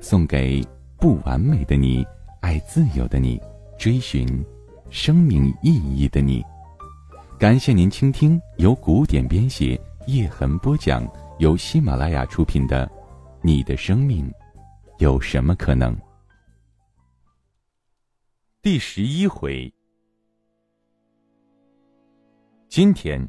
送给不完美的你，爱自由的你，追寻生命意义的你。感谢您倾听由古典编写、叶痕播讲、由喜马拉雅出品的《你的生命有什么可能》第十一回。今天，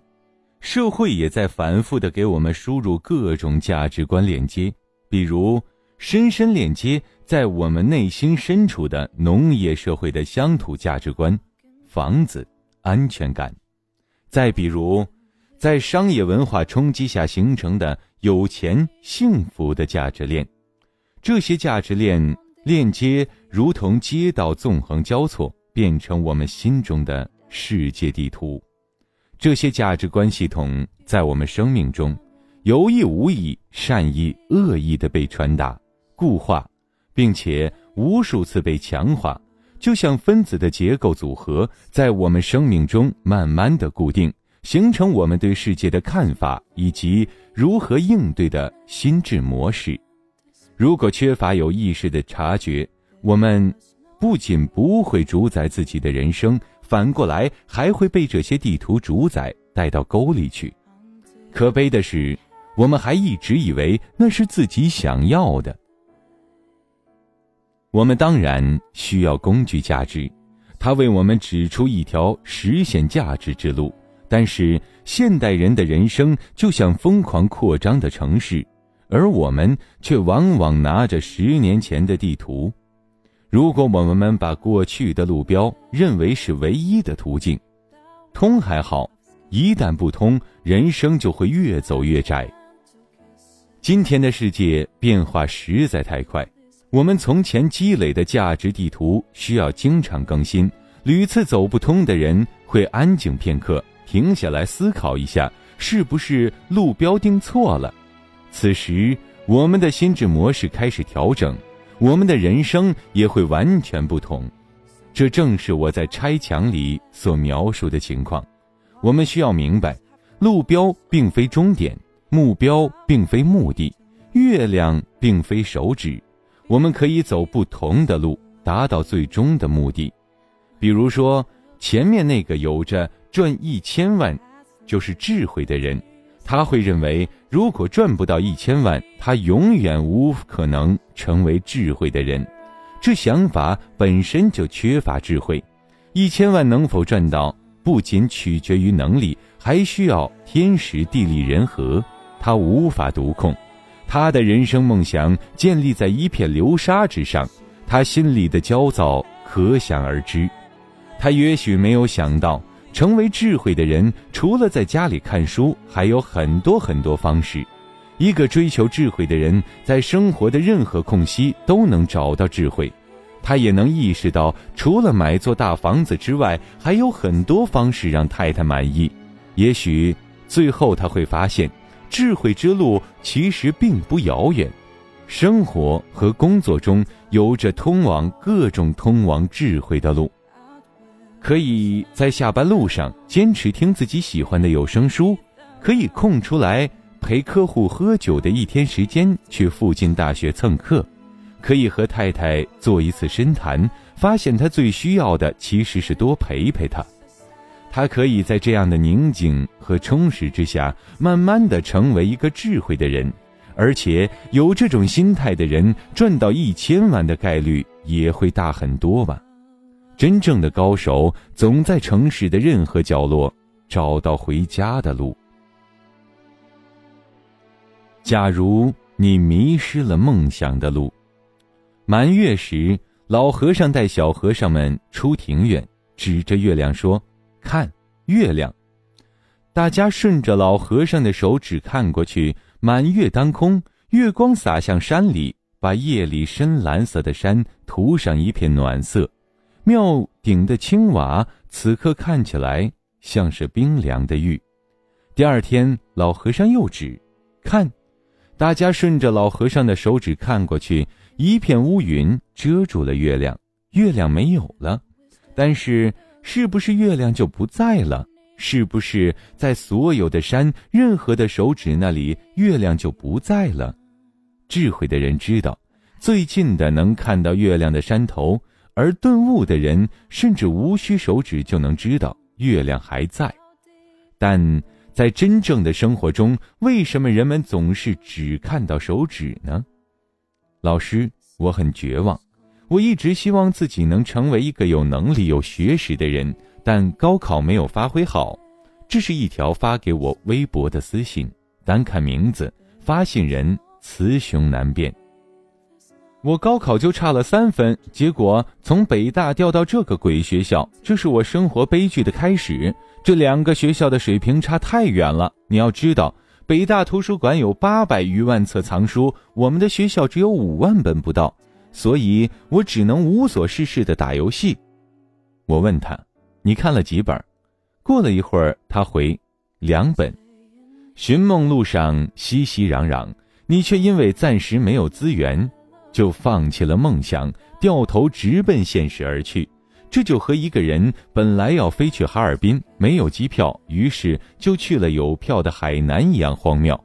社会也在反复的给我们输入各种价值观链接，比如深深链接在我们内心深处的农业社会的乡土价值观，房子、安全感；再比如，在商业文化冲击下形成的有钱、幸福的价值链。这些价值链链接如同街道纵横交错，变成我们心中的世界地图。这些价值观系统在我们生命中，有意无意、善意恶意的被传达、固化，并且无数次被强化，就像分子的结构组合，在我们生命中慢慢的固定，形成我们对世界的看法以及如何应对的心智模式。如果缺乏有意识的察觉，我们不仅不会主宰自己的人生。反过来还会被这些地图主宰，带到沟里去。可悲的是，我们还一直以为那是自己想要的。我们当然需要工具价值，它为我们指出一条实现价值之路。但是现代人的人生就像疯狂扩张的城市，而我们却往往拿着十年前的地图。如果我们把过去的路标认为是唯一的途径，通还好；一旦不通，人生就会越走越窄。今天的世界变化实在太快，我们从前积累的价值地图需要经常更新。屡次走不通的人会安静片刻，停下来思考一下，是不是路标定错了？此时，我们的心智模式开始调整。我们的人生也会完全不同，这正是我在拆墙里所描述的情况。我们需要明白，路标并非终点，目标并非目的，月亮并非手指。我们可以走不同的路，达到最终的目的。比如说，前面那个有着赚一千万，就是智慧的人。他会认为，如果赚不到一千万，他永远无可能成为智慧的人。这想法本身就缺乏智慧。一千万能否赚到，不仅取决于能力，还需要天时地利人和。他无法独控，他的人生梦想建立在一片流沙之上，他心里的焦躁可想而知。他也许没有想到。成为智慧的人，除了在家里看书，还有很多很多方式。一个追求智慧的人，在生活的任何空隙都能找到智慧。他也能意识到，除了买座大房子之外，还有很多方式让太太满意。也许最后他会发现，智慧之路其实并不遥远。生活和工作中有着通往各种通往智慧的路。可以在下班路上坚持听自己喜欢的有声书，可以空出来陪客户喝酒的一天时间去附近大学蹭课，可以和太太做一次深谈，发现他最需要的其实是多陪陪他。他可以在这样的宁静和充实之下，慢慢的成为一个智慧的人，而且有这种心态的人，赚到一千万的概率也会大很多吧。真正的高手总在城市的任何角落找到回家的路。假如你迷失了梦想的路，满月时，老和尚带小和尚们出庭院，指着月亮说：“看月亮。”大家顺着老和尚的手指看过去，满月当空，月光洒向山里，把夜里深蓝色的山涂上一片暖色，庙顶的青瓦此刻看起来像是冰凉的玉。第二天，老和尚又指，看，大家顺着老和尚的手指看过去，一片乌云遮住了月亮，月亮没有了。但是，是不是月亮就不在了？是不是在所有的山、任何的手指那里，月亮就不在了？智慧的人知道，最近的能看到月亮的山头；而顿悟的人，甚至无需手指就能知道月亮还在。但在真正的生活中，为什么人们总是只看到手指呢？老师，我很绝望。我一直希望自己能成为一个有能力、有学识的人。但高考没有发挥好，这是一条发给我微博的私信。单看名字，发信人雌雄难辨。我高考就差了三分，结果从北大调到这个鬼学校，这是我生活悲剧的开始。这两个学校的水平差太远了。你要知道，北大图书馆有八百余万册藏书，我们的学校只有五万本不到，所以我只能无所事事的打游戏。我问他。你看了几本？过了一会儿，他回两本。寻梦路上熙熙攘攘，你却因为暂时没有资源，就放弃了梦想，掉头直奔现实而去。这就和一个人本来要飞去哈尔滨，没有机票，于是就去了有票的海南一样荒谬。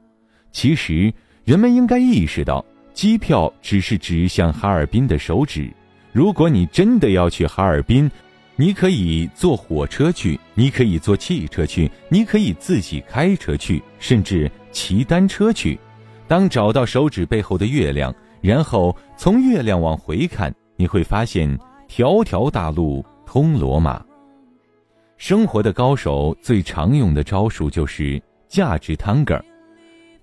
其实，人们应该意识到，机票只是指向哈尔滨的手指。如果你真的要去哈尔滨，你可以坐火车去，你可以坐汽车去，你可以自己开车去，甚至骑单车去。当找到手指背后的月亮，然后从月亮往回看，你会发现条条大路通罗马。生活的高手最常用的招数就是价值探戈。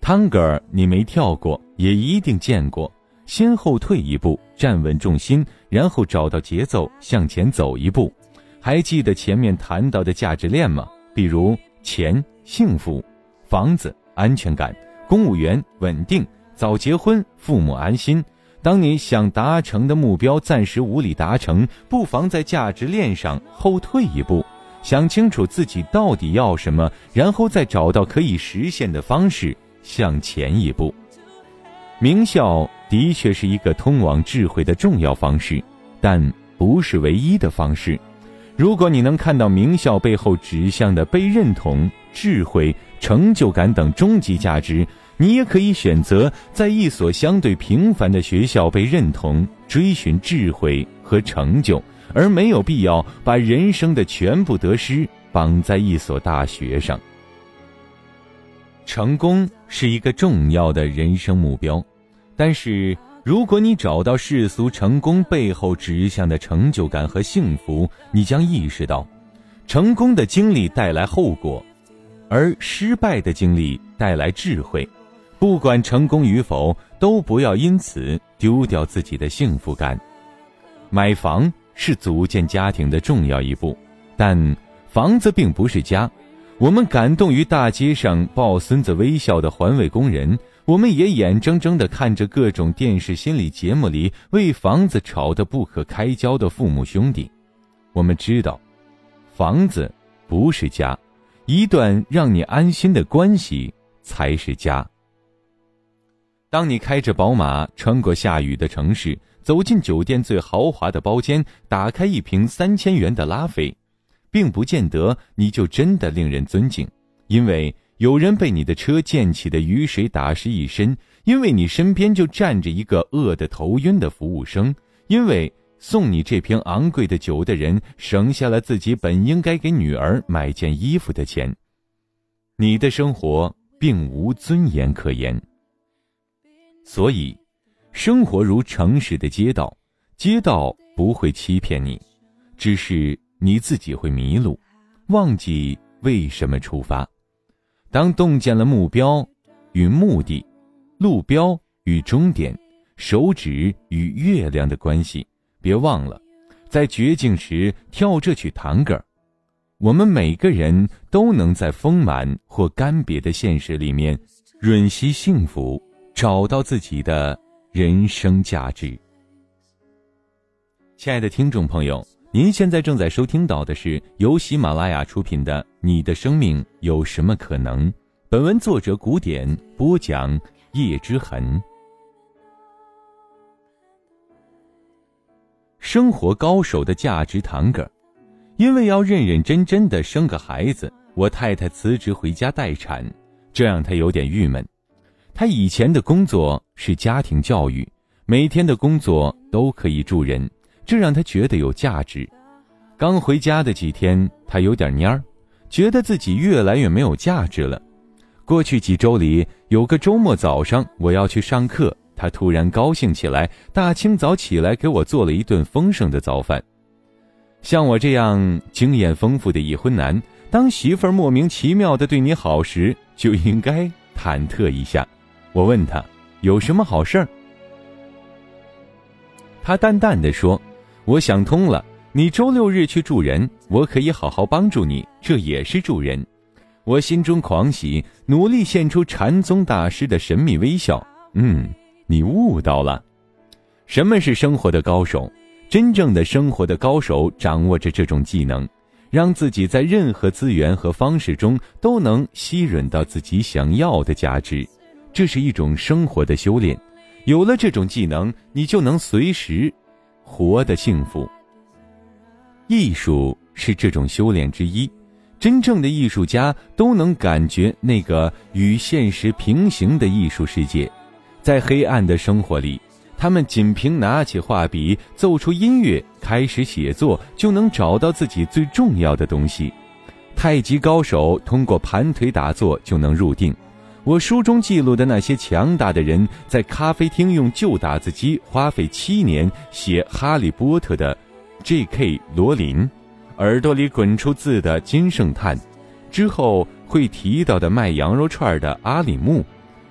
探戈你没跳过，也一定见过。先后退一步，站稳重心，然后找到节奏，向前走一步。还记得前面谈到的价值链吗？比如钱、幸福、房子、安全感、公务员、稳定、早结婚、父母安心。当你想达成的目标暂时无力达成，不妨在价值链上后退一步，想清楚自己到底要什么，然后再找到可以实现的方式向前一步。名校的确是一个通往智慧的重要方式，但不是唯一的方式。如果你能看到名校背后指向的被认同、智慧、成就感等终极价值，你也可以选择在一所相对平凡的学校被认同、追寻智慧和成就，而没有必要把人生的全部得失绑在一所大学上。成功是一个重要的人生目标，但是。如果你找到世俗成功背后指向的成就感和幸福，你将意识到，成功的经历带来后果，而失败的经历带来智慧。不管成功与否，都不要因此丢掉自己的幸福感。买房是组建家庭的重要一步，但房子并不是家。我们感动于大街上抱孙子微笑的环卫工人。我们也眼睁睁地看着各种电视心理节目里为房子吵得不可开交的父母兄弟，我们知道，房子不是家，一段让你安心的关系才是家。当你开着宝马穿过下雨的城市，走进酒店最豪华的包间，打开一瓶三千元的拉菲，并不见得你就真的令人尊敬，因为。有人被你的车溅起的雨水打湿一身，因为你身边就站着一个饿得头晕的服务生，因为送你这瓶昂贵的酒的人省下了自己本应该给女儿买件衣服的钱。你的生活并无尊严可言。所以，生活如城市的街道，街道不会欺骗你，只是你自己会迷路，忘记为什么出发。当洞见了目标与目的、路标与终点、手指与月亮的关系，别忘了，在绝境时跳这曲探戈。我们每个人都能在丰满或干瘪的现实里面，吮吸幸福，找到自己的人生价值。亲爱的听众朋友，您现在正在收听到的是由喜马拉雅出品的《你的生命有什么可能》。本文作者古典播讲叶之痕。生活高手的价值堂个，因为要认认真真的生个孩子，我太太辞职回家待产，这让她有点郁闷。她以前的工作是家庭教育，每天的工作都可以助人。这让他觉得有价值。刚回家的几天，他有点蔫儿，觉得自己越来越没有价值了。过去几周里，有个周末早上，我要去上课，他突然高兴起来，大清早起来给我做了一顿丰盛的早饭。像我这样经验丰富的已婚男，当媳妇儿莫名其妙的对你好时，就应该忐忑一下。我问他有什么好事儿，他淡淡的说。我想通了，你周六日去助人，我可以好好帮助你，这也是助人。我心中狂喜，努力现出禅宗大师的神秘微笑。嗯，你悟到了，什么是生活的高手？真正的生活的高手掌握着这种技能，让自己在任何资源和方式中都能吸吮到自己想要的价值。这是一种生活的修炼。有了这种技能，你就能随时。活的幸福。艺术是这种修炼之一，真正的艺术家都能感觉那个与现实平行的艺术世界。在黑暗的生活里，他们仅凭拿起画笔，奏出音乐，开始写作，就能找到自己最重要的东西。太极高手通过盘腿打坐就能入定。我书中记录的那些强大的人，在咖啡厅用旧打字机花费七年写《哈利波特》的 J.K. 罗琳，耳朵里滚出字的金圣叹，之后会提到的卖羊肉串的阿里木，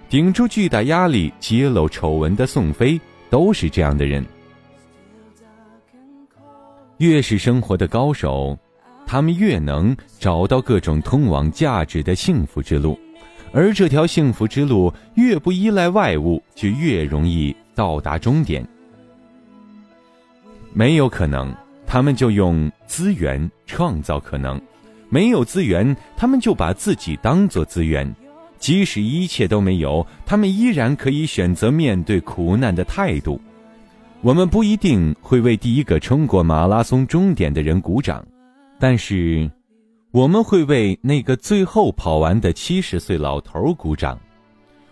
顶住巨大压力揭露丑闻的宋飞，都是这样的人。越是生活的高手，他们越能找到各种通往价值的幸福之路。而这条幸福之路越不依赖外物，就越容易到达终点。没有可能，他们就用资源创造可能；没有资源，他们就把自己当作资源。即使一切都没有，他们依然可以选择面对苦难的态度。我们不一定会为第一个冲过马拉松终点的人鼓掌，但是。我们会为那个最后跑完的七十岁老头鼓掌，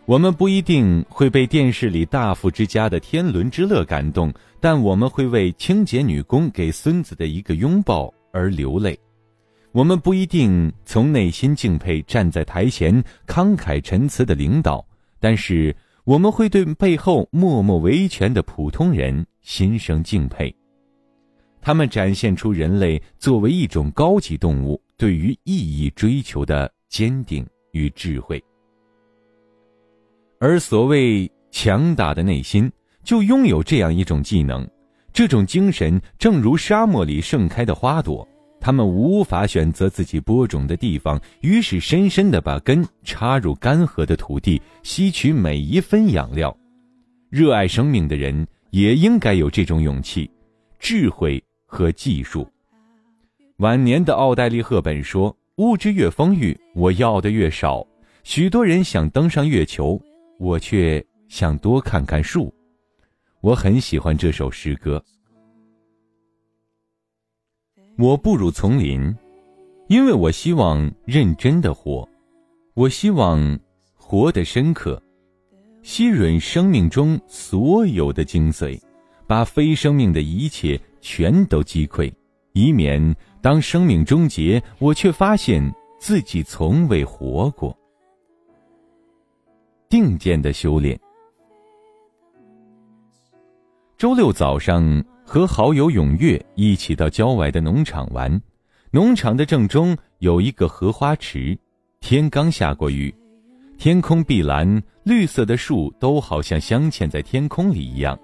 我们不一定会被电视里大富之家的天伦之乐感动，但我们会为清洁女工给孙子的一个拥抱而流泪。我们不一定从内心敬佩站在台前慷慨陈词的领导，但是我们会对背后默默维权的普通人心生敬佩。他们展现出人类作为一种高级动物。对于意义追求的坚定与智慧，而所谓强大的内心，就拥有这样一种技能。这种精神正如沙漠里盛开的花朵，他们无法选择自己播种的地方，于是深深的把根插入干涸的土地，吸取每一分养料。热爱生命的人也应该有这种勇气、智慧和技术。晚年的奥黛丽·赫本说：“物质越丰裕，我要的越少。许多人想登上月球，我却想多看看树。”我很喜欢这首诗歌。我步入丛林，因为我希望认真的活，我希望活得深刻，吸吮生命中所有的精髓，把非生命的一切全都击溃，以免。当生命终结，我却发现自己从未活过。定见的修炼。周六早上和好友永月一起到郊外的农场玩，农场的正中有一个荷花池。天刚下过雨，天空碧蓝，绿色的树都好像镶嵌在天空里一样。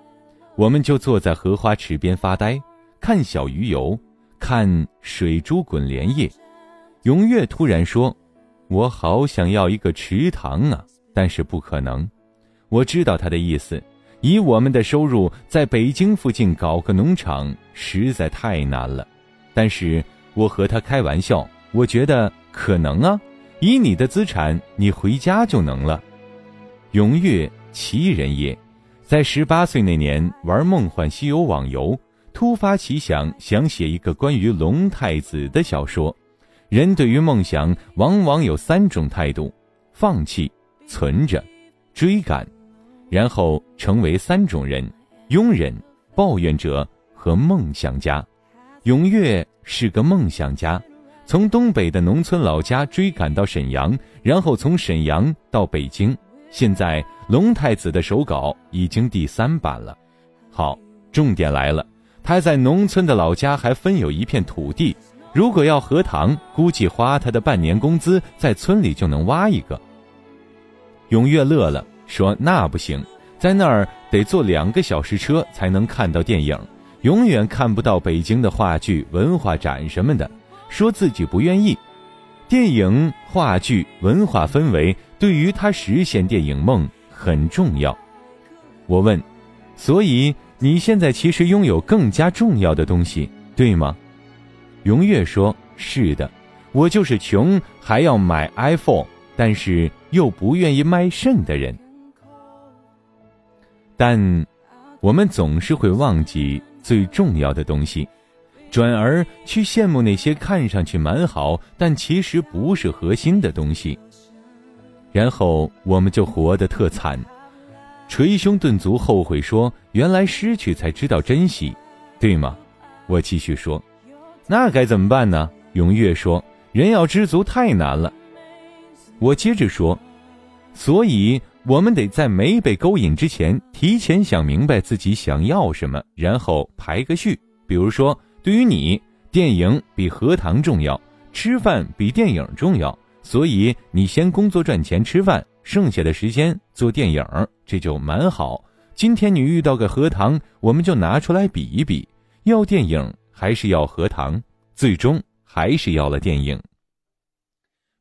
我们就坐在荷花池边发呆，看小鱼游。看水珠滚莲叶，永月突然说：“我好想要一个池塘啊！但是不可能。我知道他的意思，以我们的收入，在北京附近搞个农场实在太难了。但是我和他开玩笑，我觉得可能啊。以你的资产，你回家就能了。永月奇人也，在十八岁那年玩《梦幻西游》网游，突发奇想，想写一个关于龙太子的小说。人对于梦想，往往有三种态度：放弃、存着、追赶。然后成为三种人：庸人、抱怨者和梦想家。永月是个梦想家，从东北的农村老家追赶到沈阳，然后从沈阳到北京。现在《龙太子》的手稿已经第三版了。好，重点来了，他在农村的老家还分有一片土地，如果要荷塘，估计花他的半年工资，在村里就能挖一个。永月乐了。说那不行，在那儿得坐两个小时车才能看到电影，永远看不到北京的话剧、文化展什么的。说自己不愿意，电影、话剧、文化氛围对于他实现电影梦很重要。我问，所以你现在其实拥有更加重要的东西，对吗？荣月说：“是的，我就是穷还要买 iPhone，但是又不愿意卖肾的人。”但，我们总是会忘记最重要的东西，转而去羡慕那些看上去蛮好但其实不是核心的东西。然后我们就活得特惨，捶胸顿足，后悔说：“原来失去才知道珍惜，对吗？”我继续说：“那该怎么办呢？”永月说：“人要知足太难了。”我接着说：“所以。”我们得在没被勾引之前，提前想明白自己想要什么，然后排个序。比如说，对于你，电影比荷塘重要，吃饭比电影重要，所以你先工作赚钱吃饭，剩下的时间做电影，这就蛮好。今天你遇到个荷塘，我们就拿出来比一比，要电影还是要荷塘？最终还是要了电影。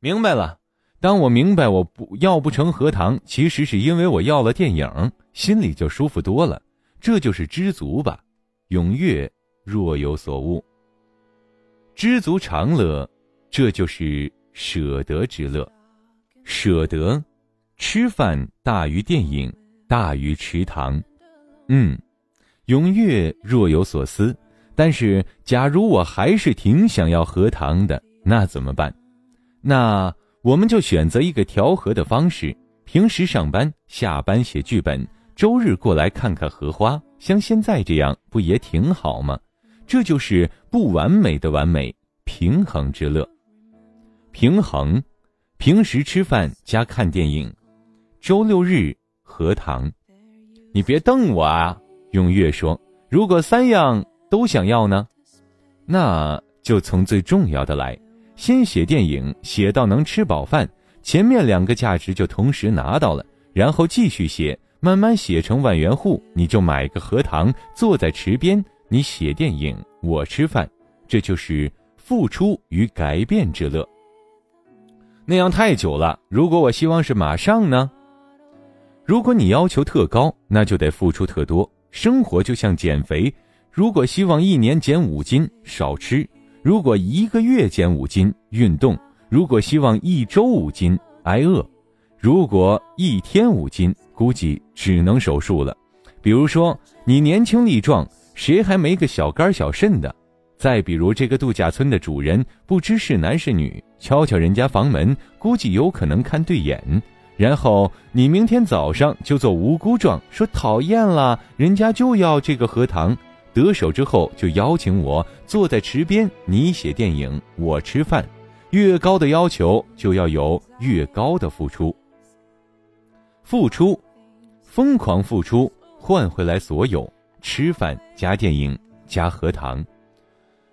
明白了。当我明白我不要不成荷塘，其实是因为我要了电影，心里就舒服多了。这就是知足吧。永月若有所悟，知足常乐，这就是舍得之乐。舍得，吃饭大于电影，大于池塘。嗯，永月若有所思。但是，假如我还是挺想要荷塘的，那怎么办？那。我们就选择一个调和的方式，平时上班、下班写剧本，周日过来看看荷花，像现在这样，不也挺好吗？这就是不完美的完美，平衡之乐。平衡，平时吃饭加看电影，周六日荷塘。你别瞪我啊！永月说：“如果三样都想要呢？那就从最重要的来。”先写电影，写到能吃饱饭，前面两个价值就同时拿到了，然后继续写，慢慢写成万元户，你就买个荷塘，坐在池边，你写电影，我吃饭，这就是付出与改变之乐。那样太久了，如果我希望是马上呢？如果你要求特高，那就得付出特多。生活就像减肥，如果希望一年减五斤，少吃。如果一个月减五斤，运动；如果希望一周五斤，挨饿；如果一天五斤，估计只能手术了。比如说，你年轻力壮，谁还没个小肝小肾的？再比如，这个度假村的主人不知是男是女，敲敲人家房门，估计有可能看对眼。然后你明天早上就做无辜状，说讨厌了，人家就要这个荷塘。得手之后，就邀请我坐在池边，你写电影，我吃饭。越高的要求，就要有越高的付出。付出，疯狂付出，换回来所有：吃饭加电影加荷塘。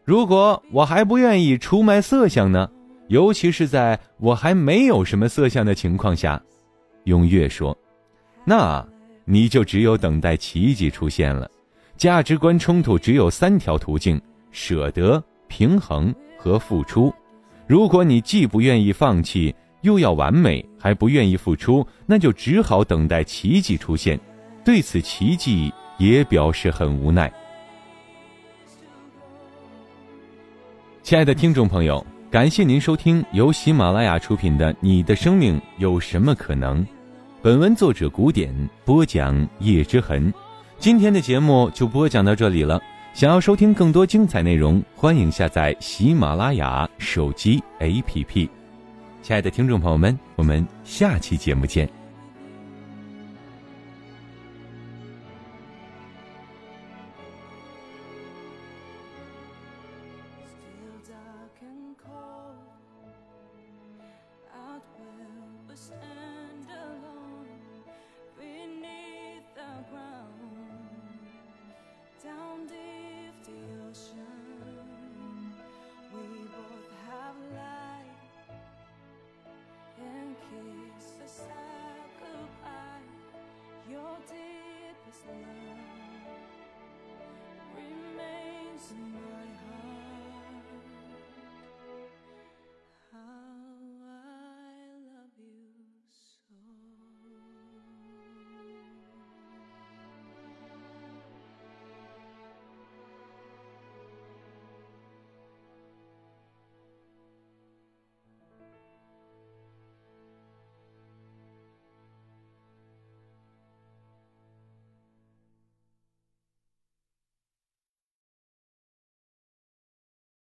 如果我还不愿意出卖色相呢？尤其是在我还没有什么色相的情况下，永月说：“那你就只有等待奇迹出现了。”价值观冲突只有三条途径：舍得、平衡和付出。如果你既不愿意放弃，又要完美，还不愿意付出，那就只好等待奇迹出现。对此奇迹也表示很无奈。亲爱的听众朋友，感谢您收听由喜马拉雅出品的《你的生命有什么可能》。本文作者古典播讲叶之痕。今天的节目就播讲到这里了。想要收听更多精彩内容，欢迎下载喜马拉雅手机 APP。亲爱的听众朋友们，我们下期节目见。